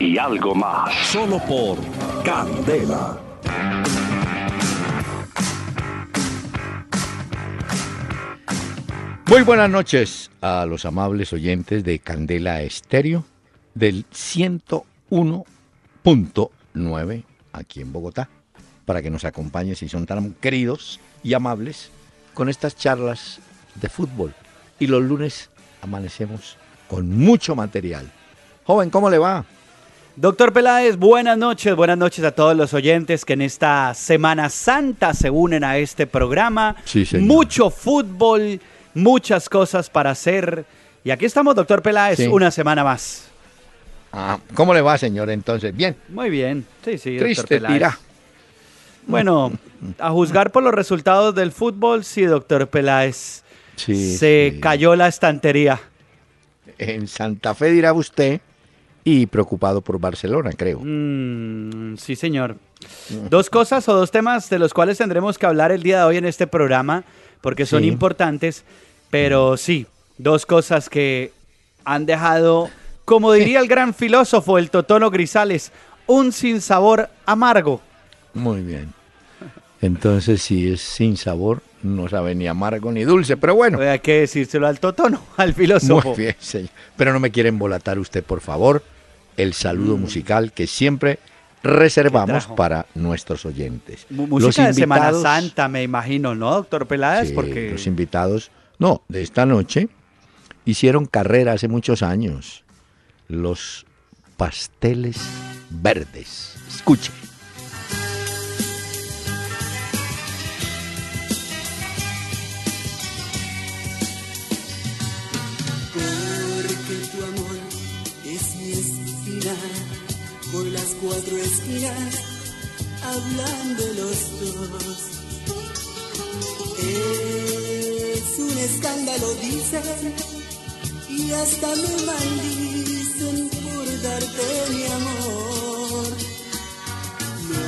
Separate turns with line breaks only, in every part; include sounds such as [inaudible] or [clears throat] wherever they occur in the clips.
y algo más. Solo por Candela.
Muy buenas noches a los amables oyentes de Candela Estéreo del 101.9 aquí en Bogotá para que nos acompañen si son tan queridos y amables con estas charlas de fútbol. Y los lunes amanecemos con mucho material. Joven, ¿cómo le va?
Doctor Peláez, buenas noches, buenas noches a todos los oyentes que en esta Semana Santa se unen a este programa.
Sí, señor.
Mucho fútbol, muchas cosas para hacer. Y aquí estamos, doctor Peláez,
Sí.
una semana más.
Ah, ¿Cómo le va, señor? Entonces, bien.
Muy bien, sí, sí, doctor
Triste,
Peláez.
tira.
Bueno, [laughs] a juzgar por los resultados del fútbol, sí, doctor Peláez.
Sí,
se
sí.
cayó la estantería.
En Santa Fe dirá usted y preocupado por Barcelona, creo.
Mm, sí, señor. Dos cosas o dos temas de los cuales tendremos que hablar el día de hoy en este programa, porque son
Sí.
importantes, pero sí, dos cosas que han dejado, como diría el gran filósofo, el Totono Grisales, un sinsabor amargo.
Muy bien. Entonces, si es sin sabor, no sabe ni amargo ni dulce, pero bueno.
Hay que decírselo al Totono, al filósofo.
Muy bien, señor. Pero no me quiere embolatar usted, por favor, el saludo musical que siempre reservamos para nuestros oyentes.
Música de Semana Santa, me imagino, ¿no, doctor Peláez?
Sí,
Porque
los invitados, no, de esta noche, hicieron carrera hace muchos años. Los pasteles verdes. Escuche.
Cuatro esquinas, hablando los dos. Es un escándalo, dicen, y hasta me maldicen por darte mi amor. No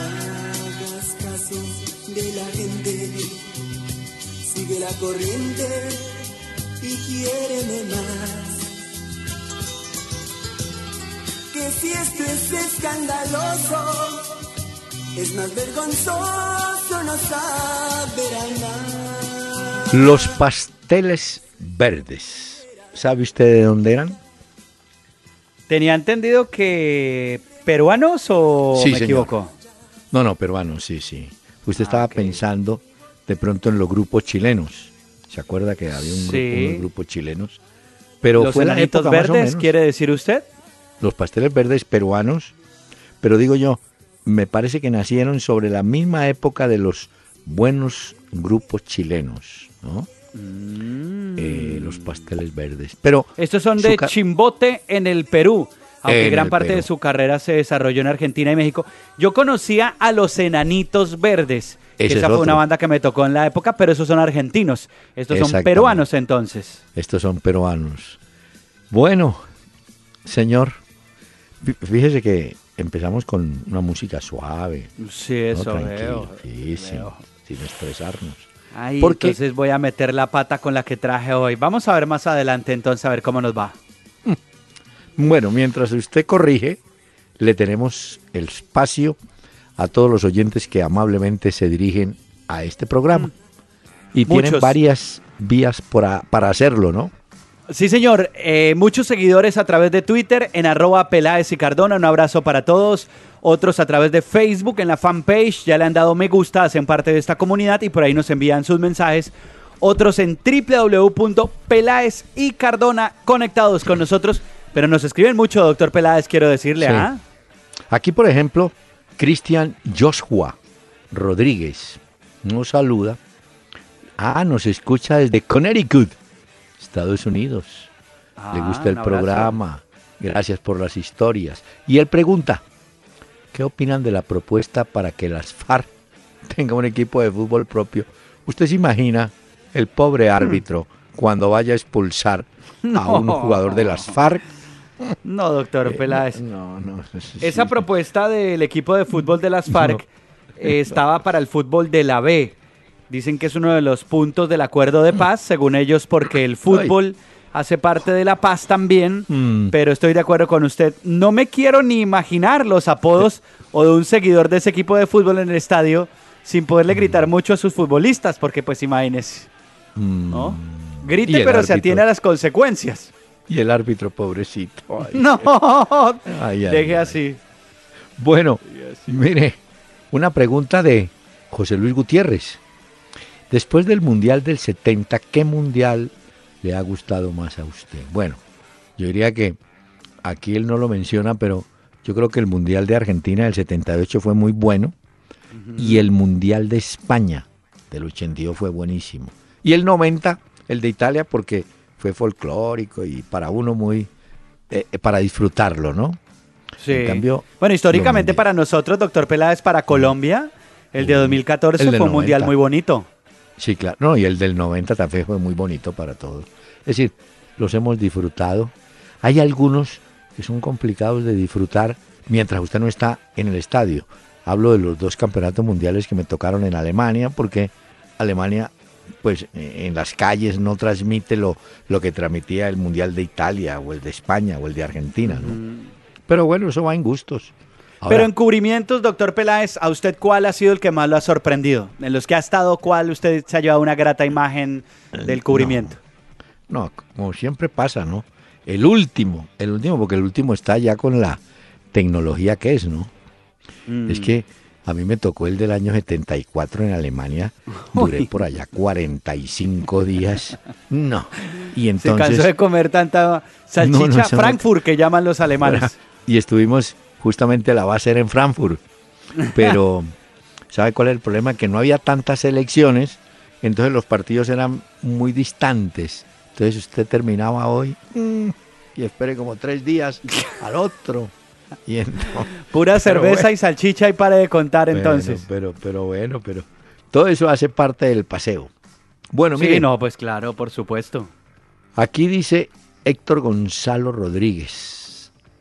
hagas caso de la gente, sigue la corriente y quiéreme más. Que si esto es escandaloso, es más vergonzoso no saber amar.
Los pasteles verdes. ¿Sabe usted de dónde eran?
tenía entendido que peruanos o
Sí,
me
señor.
equivoco.
No, no, peruanos, sí, sí. Usted estaba
Ah, ok.
pensando de pronto en los grupos chilenos. ¿Se acuerda que había un grupo,
Sí.
unos grupos chilenos? Pero
Los
fue la época más o
verdes,
menos.
¿quiere decir usted?
Los pasteles verdes peruanos. Pero digo yo, me parece que nacieron sobre la misma época de los buenos grupos chilenos, ¿no? Eh, los pasteles verdes. Pero
Mm. Estos son de Chimbote en el Perú, aunque gran parte
Perú.
de su carrera se desarrolló en Argentina y México. Yo conocía a los Enanitos Verdes,
Ese
esa
es
fue una banda que me tocó en la época, pero esos son argentinos. Estos son peruanos entonces.
Estos son peruanos. Bueno, señor, fíjese que empezamos con una música suave.
Sí,
¿no?
eso veo. veo.
sin estresarnos.
Ay,
Porque-
entonces voy a meter la pata con la que traje hoy. Vamos a ver más adelante entonces a ver cómo nos va.
Bueno, mientras usted corrige, le tenemos el espacio a todos los oyentes que amablemente se dirigen a este programa. Y tienen
Muchos.
varias vías para, para hacerlo, ¿no?
Sí, señor. Eh, muchos seguidores a través de Twitter en arroba Peláez y Cardona. Un abrazo para todos. Otros a través de Facebook en la fanpage. Ya le han dado me gusta, hacen parte de esta comunidad y por ahí nos envían sus mensajes. Otros en www.peláez y Cardona conectados con nosotros. Pero nos escriben mucho, doctor Peláez, quiero decirle.
Sí.
¿ah?
Aquí, por ejemplo, Cristian Joshua Rodríguez nos saluda. Ah, nos escucha desde Connecticut, Estados Unidos. Le
Ah,
gusta el programa. Gracias por las historias. Y él pregunta, ¿qué opinan de la propuesta para que las FARC [laughs] tenga un equipo de fútbol propio? ¿Usted se imagina el pobre árbitro cuando vaya a expulsar a un jugador de las FARC?
No, doctor
Eh,
Peláez.
No, no.
Esa propuesta del equipo de fútbol de las FARC eh, [laughs] estaba para el fútbol de la B. Dicen que es uno de los puntos del acuerdo de paz, según ellos, porque el fútbol hace parte de la paz también.
Mm.
Pero estoy de acuerdo con usted. No me quiero ni imaginar los apodos o de un seguidor de ese equipo de fútbol en el estadio sin poderle gritar mucho a sus futbolistas, porque pues imagínese,
Mm.
¿no? Grite, pero se atiene a las consecuencias.
Y el árbitro, pobrecito. Ay. [laughs]
No,
Ay, ay,
deje así.
Bueno, mire, una pregunta de José Luis Gutiérrez. Después del Mundial del 70, ¿qué Mundial le ha gustado más a usted? Bueno, yo diría que aquí él no lo menciona, pero yo creo que el Mundial de Argentina del 78 fue muy bueno y el Mundial de España del 82 fue buenísimo. Y el 90, el de Italia, porque fue folclórico y para uno muy... eh, eh, para disfrutarlo, ¿no?
Sí.
En cambio,
bueno, históricamente para nosotros, doctor Peláez, para Colombia, el de 2014
El del
fue un mundial
90.
muy bonito.
Sí, claro. No, y el del 90 también fue muy bonito para todos. Es decir, los hemos disfrutado. Hay algunos que son complicados de disfrutar mientras usted no está en el estadio. Hablo de los dos campeonatos mundiales que me tocaron en Alemania, porque Alemania, pues eh, en las calles no transmite lo, lo que transmitía el Mundial de Italia, o el de España, o el de Argentina, ¿no? Pero bueno, eso va en gustos. Ahora,
Pero en cubrimientos, doctor Peláez, ¿a usted cuál ha sido el que más lo ha sorprendido? En los que ha estado, ¿cuál usted se ha llevado una grata imagen del cubrimiento?
No, como siempre pasa, ¿no? El último, el último, porque el último está ya con la tecnología que es, ¿no?
Mm.
Es que a mí me tocó el del año 74 en Alemania, [laughs] duré
Uy.
por allá 45 días. No. Y
Se
entonces...
cansó de comer tanta salchicha [laughs]
No, no, eso no-
Frankfurt que llaman los alemanes. [laughs]
Y estuvimos, justamente la base era en Frankfurt. Pero, [laughs] ¿sabe cuál es el problema? Que no había tantas elecciones, entonces los partidos eran muy distantes. Entonces usted terminaba hoy mm, y espere como tres días [laughs] al otro. Y entonces, [laughs]
Pura cerveza
bueno.
y salchicha y pare de contar entonces.
Pero, pero, bueno, pero todo eso hace parte del paseo. Bueno,
sí,
mire,
no, pues claro, por supuesto.
Aquí dice Héctor Gonzalo Rodríguez.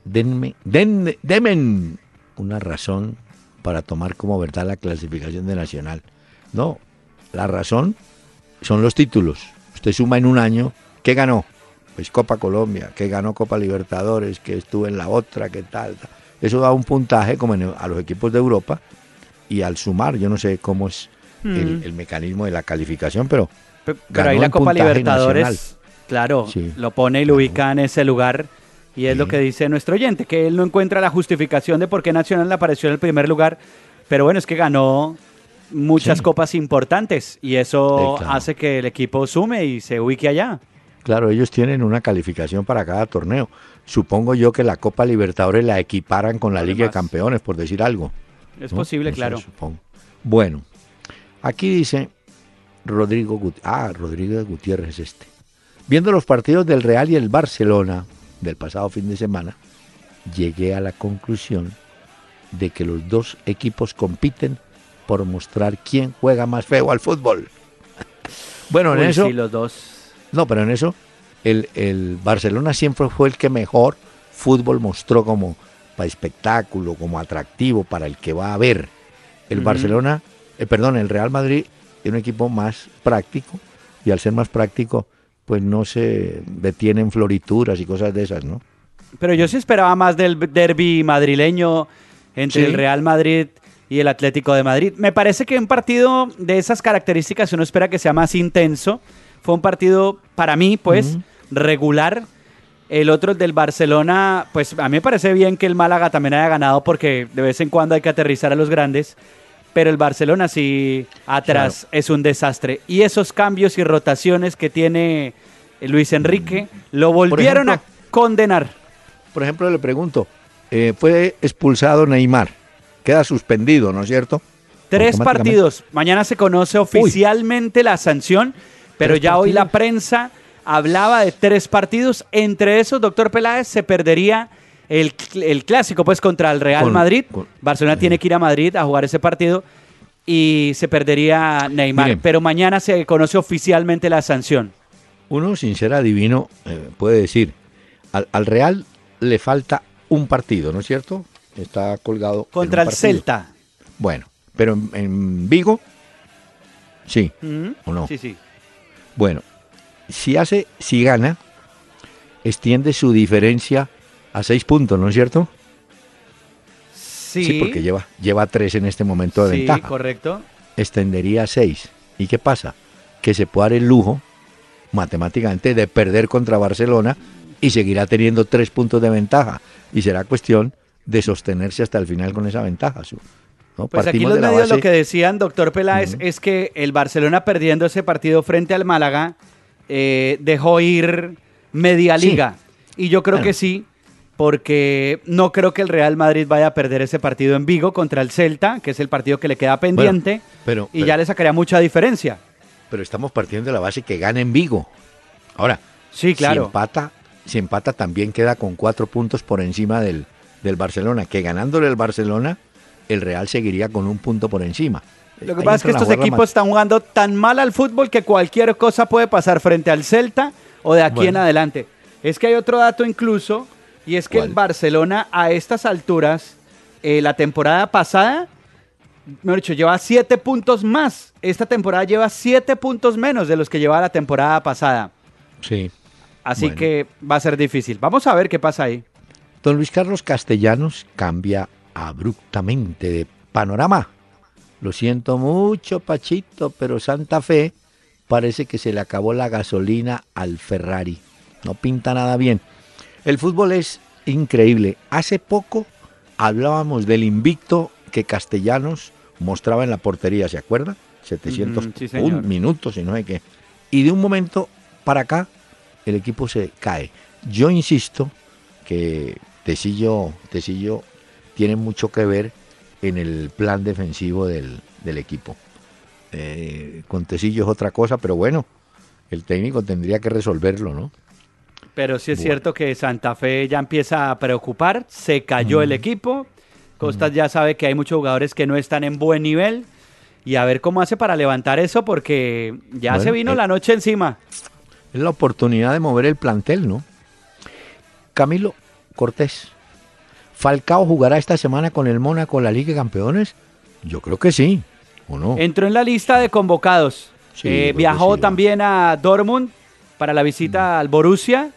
Denme, denme, demen una razón para tomar como verdad la clasificación de Nacional. No, la razón son los títulos. Usted suma en un año, ¿qué ganó? Pues Copa Colombia, que ganó Copa Libertadores, que estuvo en la otra, que tal, tal. Eso da un puntaje como en- a los equipos de Europa y al sumar, yo no sé cómo es el,
Mm.
el mecanismo de la calificación, pero
Pe- Pero
ganó
ahí la Copa Libertadores,
nacional.
claro,
Sí.
lo pone y lo ubica en ese lugar. Y es lo que dice nuestro oyente, que él no encuentra la justificación de por qué Nacional apareció en el primer lugar. Pero bueno, es que ganó muchas
Sí.
copas importantes y eso
claro.
hace que el equipo sume y se ubique allá.
Claro, ellos tienen una calificación para cada torneo. Supongo yo que la Copa Libertadores la equiparan con la Liga de. Campeones, por decir algo.
Es
¿no?
posible, claro.
supongo. Bueno, aquí dice Rodrigo Gut- Ah, Rodrigo Gutiérrez es este. Viendo los partidos del Real y el Barcelona del pasado fin de semana, llegué a la conclusión de que los dos equipos compiten por mostrar quién juega más feo al fútbol. [laughs] Bueno, en
Uy,
eso
sí, los dos.
no, pero en eso el, el Barcelona siempre fue el que mejor fútbol mostró como para espectáculo, como atractivo para el que va a ver. El. Barcelona, eh, perdón, el Real Madrid es un equipo más práctico y al ser más práctico, pues no se detiene en florituras y cosas de esas, ¿no?
Pero yo sí esperaba más del derby madrileño entre
Sí.
el Real Madrid y el Atlético de Madrid. Me parece que un partido de esas características uno espera que sea más intenso. Fue un partido, para mí, pues, regular. El otro, el del Barcelona, pues a mí me parece bien que el Málaga también haya ganado porque de vez en cuando hay que aterrizar a los grandes. Pero el Barcelona sí atrás es un desastre. Y esos cambios y rotaciones que tiene Luis Enrique lo volvieron
ejemplo,
a condenar.
Por ejemplo, le pregunto, eh, fue expulsado Neymar, queda suspendido, ¿no es cierto?
Tres partidos. Mañana se conoce oficialmente la sanción, pero ya hoy la prensa hablaba de tres partidos. Entre esos, doctor Peláez, se perdería el, el clásico pues contra el Real
Con-
Madrid.
con-
Barcelona tiene que ir a Madrid a jugar ese partido y se perdería Neymar.
Miren.
Pero mañana se conoce oficialmente la sanción.
Uno, sin ser adivino, eh, puede decir, al, al Real le falta un partido, ¿no es cierto? Está colgado.
Contra el. Celta.
Bueno, pero en, en Vigo, sí. ¿o no?
Sí, sí.
Bueno, si hace, si gana, extiende su diferencia a seis puntos, ¿no es cierto?
Sí,
porque lleva, lleva tres en este momento de
sí,
ventaja.
correcto.
Extendería a seis. ¿Y qué pasa? Que se puede dar el lujo, matemáticamente, de perder contra Barcelona y seguirá teniendo tres puntos de ventaja. Y será cuestión de sostenerse hasta el final con esa ventaja.
Pues aquí los
de
medios lo que decían, doctor Peláez, es que el Barcelona perdiendo ese partido frente al Málaga eh, dejó ir media
Sí.
liga. Y yo creo
Bueno.
que sí, porque no creo que el Real Madrid vaya a perder ese partido en Vigo contra el Celta, que es el partido que le queda pendiente,
pero-
y
pero-
ya le sacaría mucha diferencia.
pero estamos partiendo de la base que gana en Vigo. Ahora,
Sí,
si
claro.
empata, si empata también queda con cuatro puntos por encima del, del Barcelona, que ganándole el Barcelona, el Real seguiría con un punto por encima.
Lo que
Ahí
pasa es que estos equipos
más-
están jugando tan mal al fútbol que cualquier cosa puede pasar frente al Celta o de aquí
Bueno.
en adelante. Es que hay otro dato incluso, y es que el
¿Cuál?
Barcelona a estas alturas, eh, la temporada pasada, mejor dicho, lleva siete puntos más. Esta temporada lleva siete puntos menos de los que llevaba la temporada pasada.
Sí.
Así
Bueno.
que va a ser difícil. Vamos a ver qué pasa ahí.
Don Luis Carlos Castellanos cambia abruptamente de panorama. Lo siento mucho, Pachito, pero Santa Fe parece que se le acabó la gasolina al Ferrari. No pinta nada bien. El fútbol es increíble. Hace poco hablábamos del invicto que Castellanos mostraba en la portería, ¿se acuerda? 700
Ujú, sí, señor.
un minutos y no sé qué. Y de un momento para acá el equipo se cae. Yo insisto que Tecillo, Tecillo tiene mucho que ver en el plan defensivo del, del equipo. Eh, con Tecillo es otra cosa, pero bueno, el técnico tendría que resolverlo, ¿no?
Pero sí es
Bueno.
cierto que Santa Fe ya empieza a preocupar, se cayó el equipo, Costas ya sabe que hay muchos jugadores que no están en buen nivel y a ver cómo hace para levantar eso porque ya
Bueno,
se vino
eh,
la noche encima.
Es la oportunidad de mover el plantel, ¿no? Camilo Cortés. ¿Falcao jugará esta semana con el Mónaco la Liga de Campeones? Yo creo que sí, ¿o no?
Entró en la lista de convocados.
Sí,
Eh, viajó
sí,
también a Dortmund para la visita al Borussia.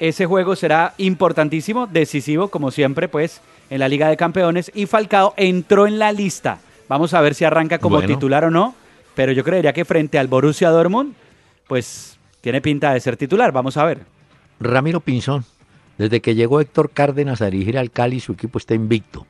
Ese juego será importantísimo, decisivo, como siempre, pues, en la Liga de Campeones. Y Falcao entró en la lista. Vamos a ver si arranca como
Bueno.
titular o no. Pero yo creería que frente al Borussia Dortmund, pues, tiene pinta de ser titular. Vamos a ver.
Ramiro Pinzón. Desde que llegó Héctor Cárdenas a dirigir al Cali, su equipo está invicto.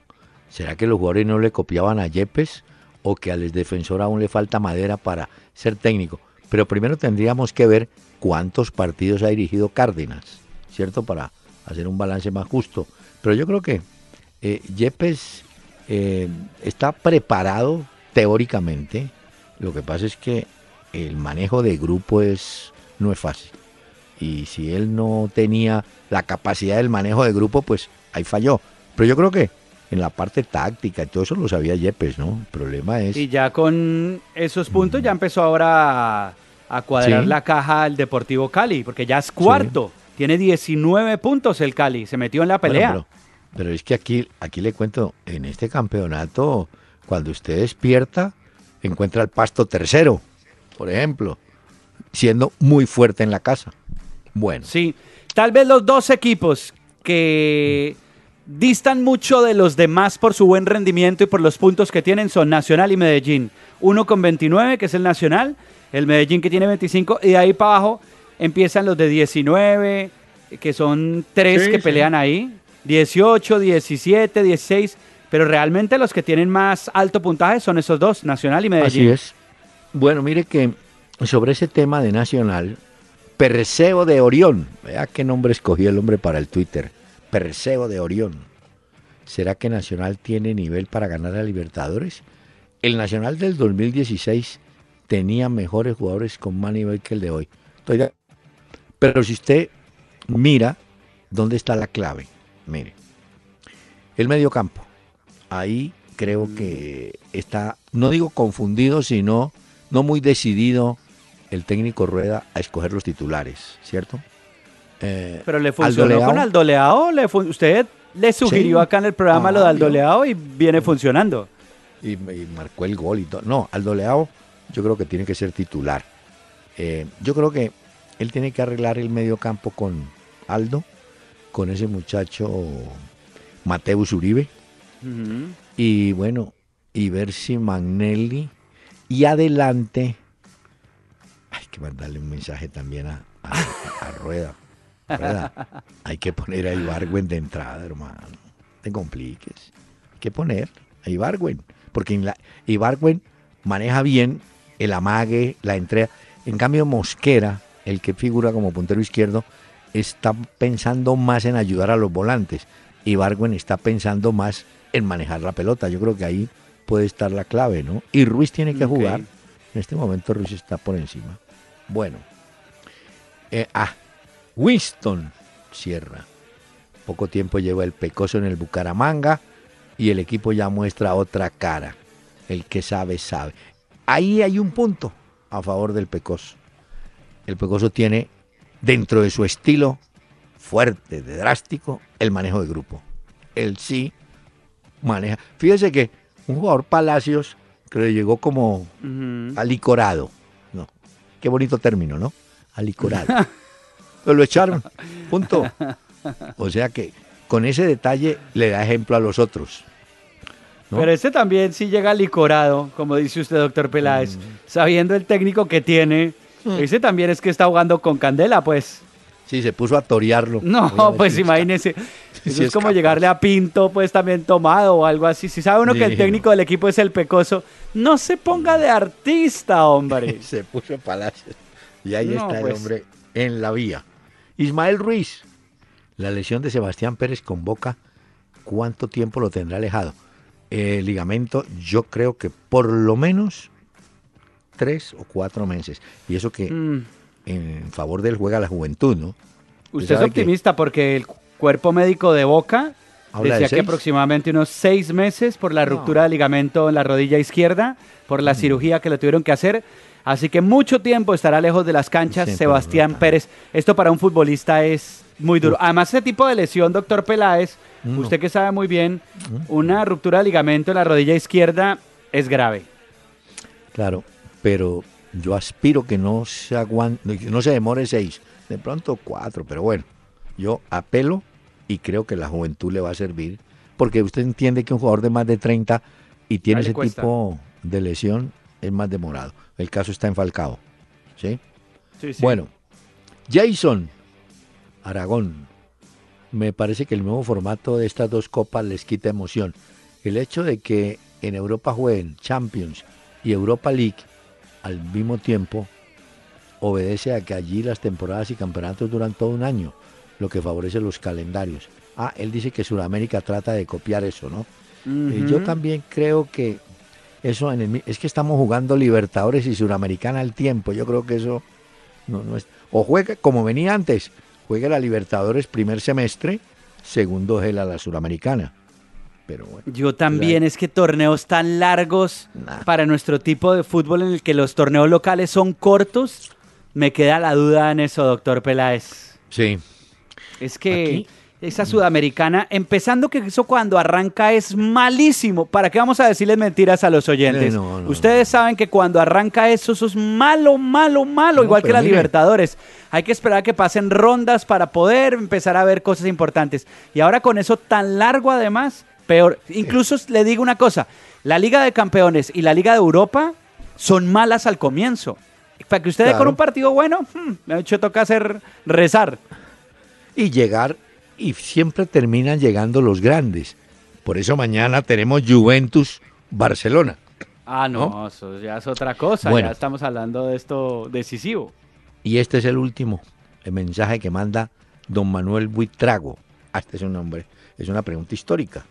¿Será que los jugadores no le copiaban a Yepes o que al defensor aún le falta madera para ser técnico? Pero primero tendríamos que ver cuántos partidos ha dirigido Cárdenas, ¿cierto? Para hacer un balance más justo. Pero yo creo que eh, Yepes eh, está preparado teóricamente. Lo que pasa es que el manejo de grupo es, no es fácil y si él no tenía la capacidad del manejo de grupo, pues ahí falló. Pero yo creo que en la parte táctica y todo eso lo sabía Yepes, ¿no? El problema es...
Y ya con esos puntos ya empezó ahora a, a cuadrar
Sí.
la caja el Deportivo Cali, porque ya es cuarto. Tiene 19 puntos el Cali, se metió en la
Bueno,
pelea.
pero, pero es que aquí, aquí le cuento, en este campeonato, cuando usted despierta, encuentra el pasto tercero, por ejemplo, siendo muy fuerte en la casa. Bueno,
Sí, tal vez los dos equipos que distan mucho de los demás por su buen rendimiento y por los puntos que tienen son Nacional y Medellín. Uno con 29, que es el Nacional, el Medellín que tiene 25, y de ahí para abajo empiezan los de 19, que son tres
Sí,
que
sí.
pelean ahí, 18, 17, 16, pero realmente los que tienen más alto puntaje son esos dos, Nacional y Medellín.
Así es. Bueno, mire que sobre ese tema de Nacional, Perseo de Orión, vea qué nombre escogió el hombre para el Twitter, Perseo de Orión. ¿Será que Nacional tiene nivel para ganar a Libertadores? El Nacional del 2016 tenía mejores jugadores con más nivel que el de hoy. Estoy de- Pero si usted mira dónde está la clave, mire, el medio campo, ahí creo que está, no digo confundido, sino no muy decidido el técnico Rueda a escoger los titulares, ¿cierto?
Eh, Pero le funcionó con Aldo Leao, le usted le sugirió acá en el programa lo de Aldo Leao y viene funcionando.
Y, marcó el gol y todo. No, Aldo Leao yo creo que tiene que ser titular. Eh, yo creo que él tiene que arreglar el medio campo con Aldo, con ese muchacho Mateus Uribe. Y bueno, y ver si Magnelli y adelante. Hay que mandarle un mensaje también a, Rueda. Hay que poner a Ibargüen de entrada, hermano. te compliques. Hay que poner a Ibargüen. Porque en la, Ibargüen maneja bien el amague, la entrega. En cambio, Mosquera, el que figura como puntero izquierdo, está pensando más en ayudar a los volantes. Ibargüen está pensando más en manejar la pelota. Yo creo que ahí puede estar la clave, ¿no? Y Ruiz tiene que jugar. En este momento Ruiz está por encima. Bueno. Eh, ah, Winston cierra. Poco tiempo lleva el Pecoso en el Bucaramanga y el equipo ya muestra otra cara. El que sabe, sabe. Ahí hay un punto a favor del Pecoso. El Pecoso tiene dentro de su estilo fuerte, de drástico, el manejo de grupo. Él sí maneja. Fíjese que un jugador Palacios que le llegó como alicorado. No, qué bonito término, ¿no? Alicorado. [laughs] Pero lo echaron. Punto. O sea que con ese detalle le da ejemplo a los otros.
Pero ese también sí llega licorado, como dice usted, doctor Peláez, mm. sabiendo el técnico que tiene. Mm. Ese también es que está jugando con candela, pues.
Sí, se puso a torearlo.
No, [laughs] pues imagínese. [laughs] Eso es como llegarle a Pinto, pues también tomado o algo así. Si sabe uno que el técnico del equipo es el pecoso, no se ponga de artista, hombre. [laughs]
se puso Palacios. Y ahí está el pues. hombre en la vía. Ismael Ruiz. La lesión de Sebastián Pérez con Boca, ¿cuánto tiempo lo tendrá alejado? El ligamento, yo creo que por lo menos tres o cuatro meses. Y eso que mm. en favor del juega la juventud, ¿no?
Usted es optimista porque el cuerpo médico de Boca decía que aproximadamente unos seis meses por la ruptura del ligamento en la rodilla izquierda, por la cirugía que le tuvieron que hacer. Así que mucho tiempo estará lejos de las canchas Sebastián Pérez. Esto para un futbolista es muy duro. Además, ese tipo de lesión, doctor Peláez, usted que sabe muy bien, una ruptura de ligamento en la rodilla izquierda es grave.
Claro, pero yo aspiro que no se aguante, no se demore seis, de pronto cuatro, pero bueno, yo apelo y creo que la juventud le va a servir, porque usted entiende que un jugador de más de 30 y tiene ese tipo de lesión es más demorado. El caso está en Falcao. ¿sí? Sí, sí. Bueno, Jason Aragón, me parece que el nuevo formato de estas dos copas les quita emoción. El hecho de que en Europa jueguen Champions y Europa League al mismo tiempo obedece a que allí las temporadas y campeonatos duran todo un año, lo que favorece los calendarios. Ah, él dice que Sudamérica trata de copiar eso, ¿no? y yo también creo que eso en el, es que estamos jugando Libertadores y Sudamericana al tiempo. Yo creo que eso no, no es. O juega como venía antes, juega la Libertadores primer semestre, segundo gela la Suramericana.
Yo también, es que torneos tan largos para nuestro tipo de fútbol en el que los torneos locales son cortos, me queda la duda en eso, doctor Peláez.
Sí.
Es que esa sudamericana, empezando que eso cuando arranca es malísimo. ¿Para qué vamos a decirles mentiras a los oyentes? Ustedes saben que cuando arranca eso, eso es malo, malo, malo, igual que la Libertadores. Hay que esperar a que pasen rondas para poder empezar a ver cosas importantes. Y ahora con eso tan largo además, peor. Incluso le digo una cosa, la Liga de Campeones y la Liga de Europa son malas al comienzo. Para que ustedes con un partido bueno, hmm, me ha hecho toca hacer rezar.
Y llegar, y siempre terminan llegando los grandes. Por eso mañana tenemos Juventus Barcelona.
Ah, no, eso ya es otra cosa. Bueno, ya estamos hablando de esto decisivo.
Y este es el último, el mensaje que manda don Manuel Buitrago. Ah, este es un nombre, es una pregunta histórica.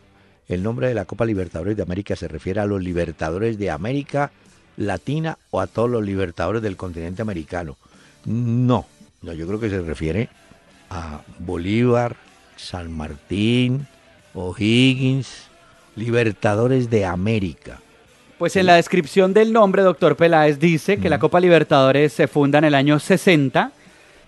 El nombre de la Copa Libertadores de América se refiere a los Libertadores de América Latina o a todos los Libertadores del continente americano. No, No, yo creo que se refiere a Bolívar, San Martín, O'Higgins, Libertadores de América.
Pues en la descripción del nombre, doctor Peláez dice que la Copa Libertadores se funda en el año 60.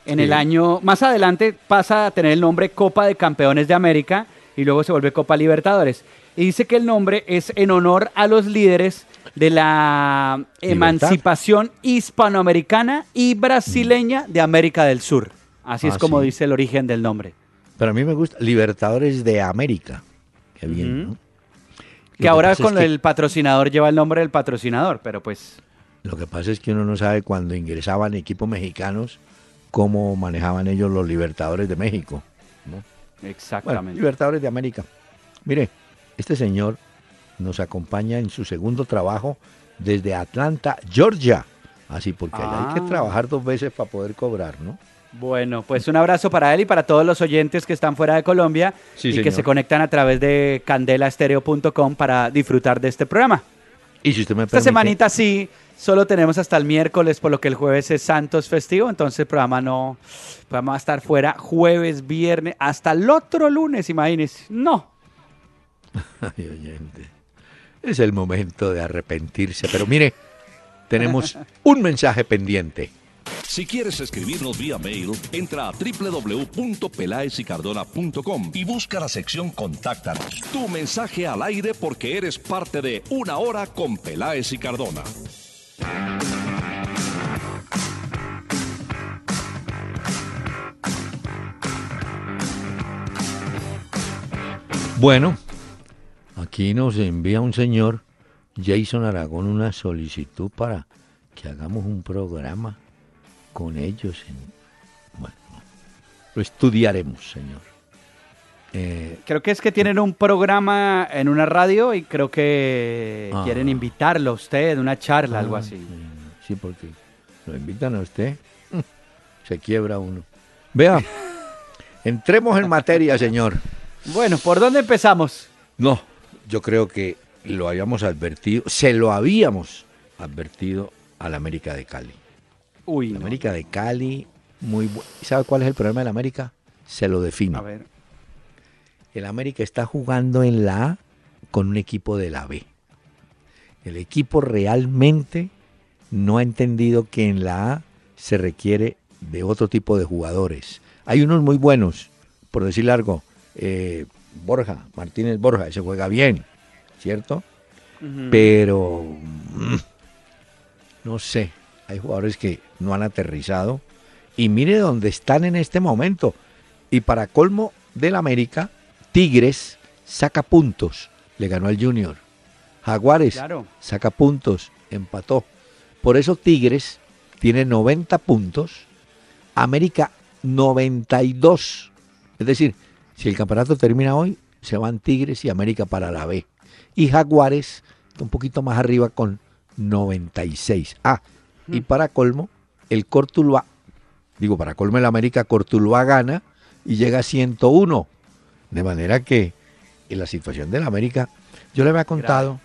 En
Sí.
el año más adelante pasa a tener el nombre Copa de Campeones de América y luego se vuelve Copa Libertadores. Y dice que el nombre es en honor a los líderes de la emancipación hispanoamericana y brasileña de América del Sur. Así es
Ah,
como
sí.
dice el origen del nombre.
Pero a mí me gusta Libertadores de América. Qué bien. ¿no?
Que
Lo
ahora
es
con
que-
el patrocinador lleva el nombre del patrocinador, pero pues
Lo que pasa es que uno no sabe cuando ingresaban equipos mexicanos cómo manejaban ellos los Libertadores de México. ¿no? Bueno,
exactamente.
Libertadores de América. Mire, este señor nos acompaña en su segundo trabajo desde Atlanta, Georgia. Así, porque allá hay que
Ah.
trabajar dos veces para poder cobrar, ¿no?
Bueno, pues un abrazo para él y para todos los oyentes que están fuera de Colombia
Sí,
y que se conectan a través de candelastereo.com para disfrutar de este programa.
Y si usted me
Esta
permite,
semanita sí, solo tenemos hasta el miércoles, por lo que el jueves es Santos festivo, entonces el programa no, el programa va a estar fuera jueves, viernes, hasta el otro lunes, imagínense. No, [laughs]
Ay, oyente, es el momento de arrepentirse. Pero mire, tenemos [laughs] un mensaje pendiente.
Si quieres escribirnos vía mail, entra a www.pelaesicardona.com y busca la sección Contáctanos. Tu mensaje al aire porque eres parte de Una Hora con Peláez y Cardona.
Bueno, aquí nos envía un señor, Jason Aragón, una solicitud para que hagamos un programa con ellos. en- bueno, lo estudiaremos, señor. Eh,
creo que es que tienen un programa en una radio y creo que
Ah.
quieren invitarlo a usted, una charla, algo
ah,
así.
sí, porque lo invitan a usted, [laughs] se quiebra uno. Vea, [laughs] entremos en materia, señor.
Bueno, ¿por dónde empezamos?
No, yo creo que lo habíamos advertido, se lo habíamos advertido a la América de Cali.
Uy,
La
no.
América de Cali, muy ¿Sabe cuál es el problema de la América? Se lo defino.
A ver.
El América está jugando en la A con un equipo de la B. El equipo realmente no ha entendido que en la A se requiere de otro tipo de jugadores. Hay unos muy buenos, por decir algo, eh, Borja, Martínez Borja, ese juega bien, ¿cierto? Pero mm, no sé, hay jugadores que no han aterrizado y mire dónde están en este momento. Y para colmo del América, Tigres saca puntos, le ganó al Junior. Jaguares
Claro.
saca puntos, empató. Por eso Tigres tiene 90 puntos, América 92. Es decir, si el campeonato termina hoy, se van Tigres y América para la B. Y Jaguares está un poquito más arriba con 96. Ah, y para colmo, el Cortuluá, digo, para colmo el América, Cortuluá gana y llega a 101. De manera que en la situación del América, yo le había contado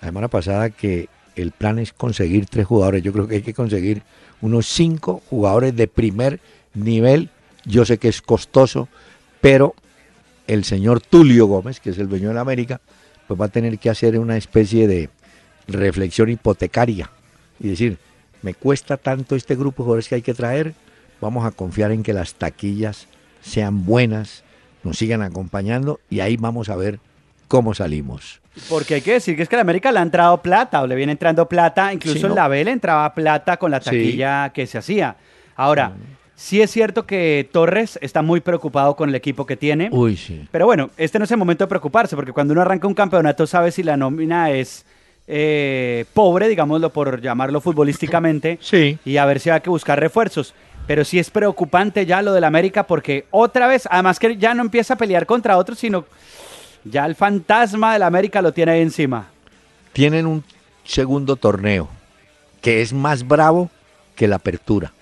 la semana pasada que el plan es conseguir tres jugadores. Yo creo que hay que conseguir unos cinco jugadores de primer nivel. Yo sé que es costoso, pero el señor Tulio Gómez, que es el dueño de la América, pues va a tener que hacer una especie de reflexión hipotecaria y decir, me cuesta tanto este grupo de jugadores que hay que traer, vamos a confiar en que las taquillas sean buenas, nos sigan acompañando y ahí vamos a ver cómo salimos.
Porque hay que decir que es que a la América le ha entrado plata, o le viene entrando plata, incluso
Sí,
en la B le entraba plata con la
Sí.
taquilla que se hacía. Ahora, sí es cierto que Torres está muy preocupado con el equipo que tiene.
Uy, sí.
Pero bueno, este no es el momento de preocuparse, porque cuando uno arranca un campeonato sabe si la nómina es eh, pobre, digámoslo por llamarlo futbolísticamente,
Sí.
y a ver si hay que buscar refuerzos. Pero sí es preocupante ya lo del América, porque otra vez, además que ya no empieza a pelear contra otros, sino ya el fantasma del América lo tiene ahí encima.
Tienen un segundo torneo que es más bravo que la apertura.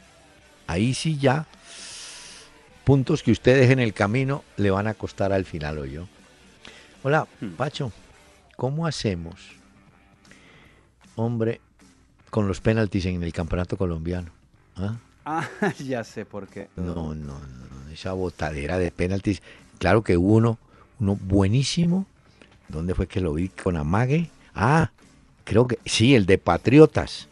Ahí sí ya puntos que ustedes en el camino le van a costar al final, yo. Hola, Pacho, ¿cómo hacemos, hombre, con los penaltis en el campeonato colombiano? ¿Ah?
Ah, [laughs] ya sé por qué.
No, no, no, esa botadera de penaltis. Claro que hubo uno, uno buenísimo. ¿Dónde fue que lo vi con Amague? Ah, creo que sí, el de Patriotas.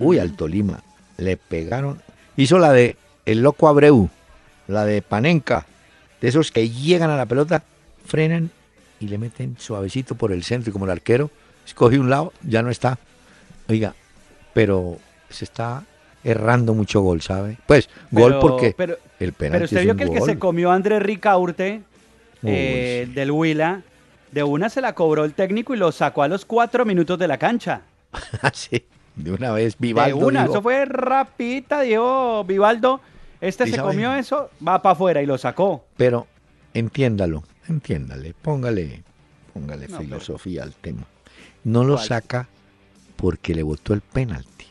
Uy, al Tolima. Le pegaron. Hizo la de el loco Abreu, la de Panenka. De esos que llegan a la pelota, frenan y le meten suavecito por el centro. Y como el arquero escoge un lado, ya no está. Oiga, pero se está errando mucho gol, ¿sabe? Pues gol porque
pero,
el penalti
Pero usted
es
vio
un
que el que se comió Andrés Ricaurte eh,
sí.
del Huila, de una se la cobró el técnico y lo sacó a los cuatro minutos de la cancha. [laughs]
Así, de una vez, Vivaldo.
de una, eso fue rapidita, dijo Vivaldo. Este
Sí,
se
sabe.
comió eso, va para afuera y lo sacó.
Pero entiéndalo, entiéndale, póngale, póngale
No,
filosofía al tema. No lo
¿Cuál?
saca porque le votó el penalti.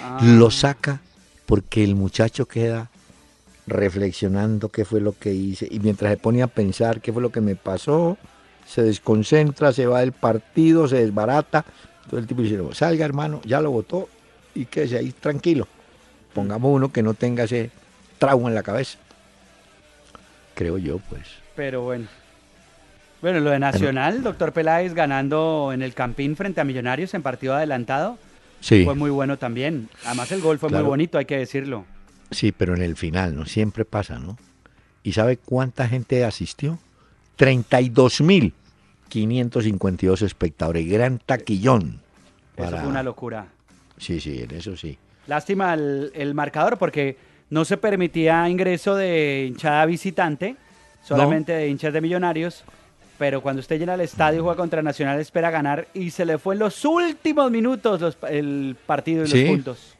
Ah,
Lo saca porque el muchacho queda reflexionando qué fue lo que hice y mientras se pone a pensar qué fue lo que me pasó, se desconcentra, se va del partido, se desbarata. Entonces el tipo dice, "No, salga hermano, ya lo votó y quédese ahí tranquilo. Pongamos uno que no tenga ese trauma en la cabeza. Creo yo, pues.
Pero bueno. Bueno, lo de Nacional, doctor Peláez ganando en el Campín frente a Millonarios en partido adelantado,
Sí,
fue muy bueno también. Además el gol fue
Claro.
muy bonito, hay que decirlo.
sí, pero en el final, ¿no? Siempre pasa, ¿no? ¿Y sabe cuánta gente asistió? 32.552 espectadores. Gran taquillón.
Eso
para-
fue una locura.
Sí, sí, en eso sí.
Lástima el, el marcador porque no se permitía ingreso de hinchada visitante, solamente de hinchas de millonarios. Pero cuando usted llena el estadio y juega contra Nacional, espera ganar y se le fue en los últimos minutos los- el partido y
Sí.
los puntos.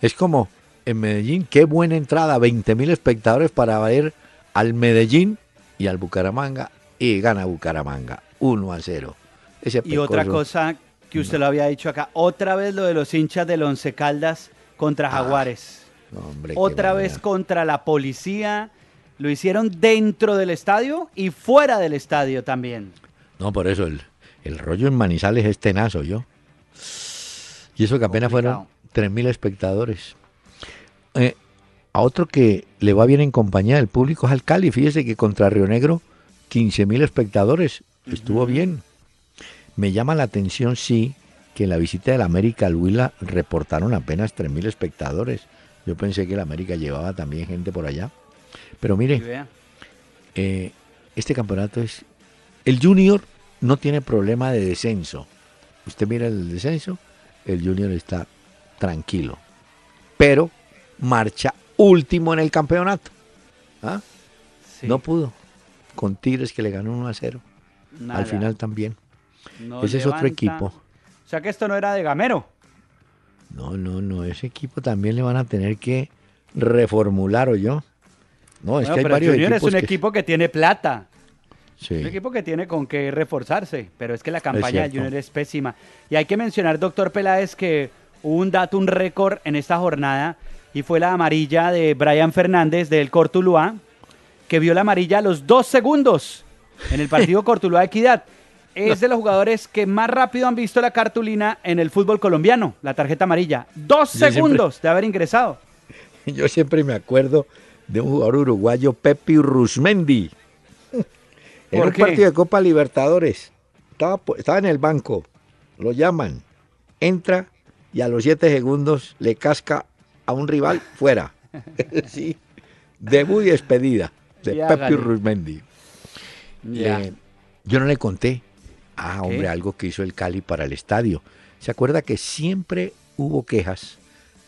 Es como en Medellín, qué buena entrada, 20.000 espectadores para ver al Medellín y al Bucaramanga y gana Bucaramanga 1 a 0. Ese
Y otra cosa que usted lo había dicho acá, otra vez lo de los hinchas del Once Caldas contra
Ah,
Jaguares.
Hombre,
otra
manera.
vez contra la policía. Lo hicieron dentro del estadio y fuera del estadio también.
No, por eso el, el rollo en Manizales es tenazo, yo. Y eso que apenas
Complicado.
fueron 3.000 espectadores. Eh, a otro que le va bien en compañía del público es al Cali. Fíjese que contra Río Negro, 15.000 espectadores. Estuvo bien. Me llama la atención, sí, que en la visita del América al Huila reportaron apenas 3.000 espectadores. Yo pensé que el América llevaba también gente por allá. Pero mire, eh, este campeonato es... El Junior no tiene problema de descenso. Usted mira el descenso, el Junior está tranquilo. Pero marcha último en el campeonato. ¿Ah?
Sí,
No pudo. Con Tigres que le ganó 1 a 0.
nada.
Al final también.
No
Ese es otro equipo.
O sea que esto no era de Gamero.
No, no, no. Ese equipo también le van a tener que reformular, o yo. No, es
Bueno,
que hay
pero el
varios
Junior es un
que-
equipo que tiene plata.
Sí.
Un equipo que tiene con qué reforzarse, pero es que la campaña del
cierto.
Junior es pésima. Y hay que mencionar, doctor Peláez, que hubo un dato, un récord en esta jornada, y fue la amarilla de Brian Fernández del Cortuluá, que vio la amarilla a los dos segundos en el partido [laughs] Cortuluá Equidad. Es de los jugadores que más rápido han visto la cartulina en el fútbol colombiano, la tarjeta amarilla. Dos
Yo siempre-
segundos de haber ingresado. [laughs]
Yo siempre me acuerdo de un jugador uruguayo, Pepe Rusmendi. [laughs] En
¿Por
un
qué?
partido de Copa Libertadores. Estaba, en el banco. Lo llaman. Entra y a los siete segundos le casca a un rival fuera. [laughs] [laughs] sí. Debut y despedida de
Y
Pepe
hágale.
Rusmendi.
Ya.
Eh, yo no le conté. Ah,
¿Qué?
hombre, algo que hizo el Cali para el estadio. ¿Se acuerda que siempre hubo quejas